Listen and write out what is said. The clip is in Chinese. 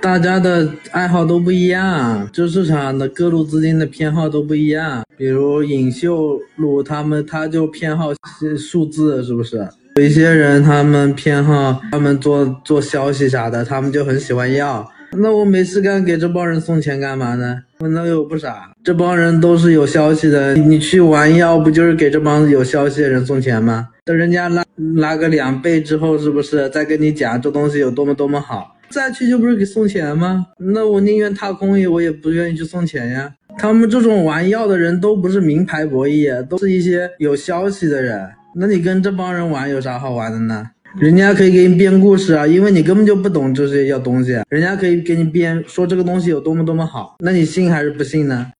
大家的爱好都不一样，这市场的各路资金的偏好都不一样。比如尹秀路他们，他就偏好数字，是不是？有一些人他们偏好他们做做消息啥的，他们就很喜欢要。那我没事干，给这帮人送钱干嘛呢？我那又不傻，这帮人都是有消息的。你去玩药，不就是给这帮有消息的人送钱吗？等人家拉拉个两倍之后，是不是再跟你讲这东西有多么多么好？再去就不是给送钱吗？那我宁愿踏空也，我也不愿意去送钱呀。他们这种玩药的人都不是名牌博弈，都是一些有消息的人。那你跟这帮人玩有啥好玩的呢？人家可以给你编故事啊，因为你根本就不懂这些要东西，人家可以给你编说这个东西有多么多么好，那你信还是不信呢？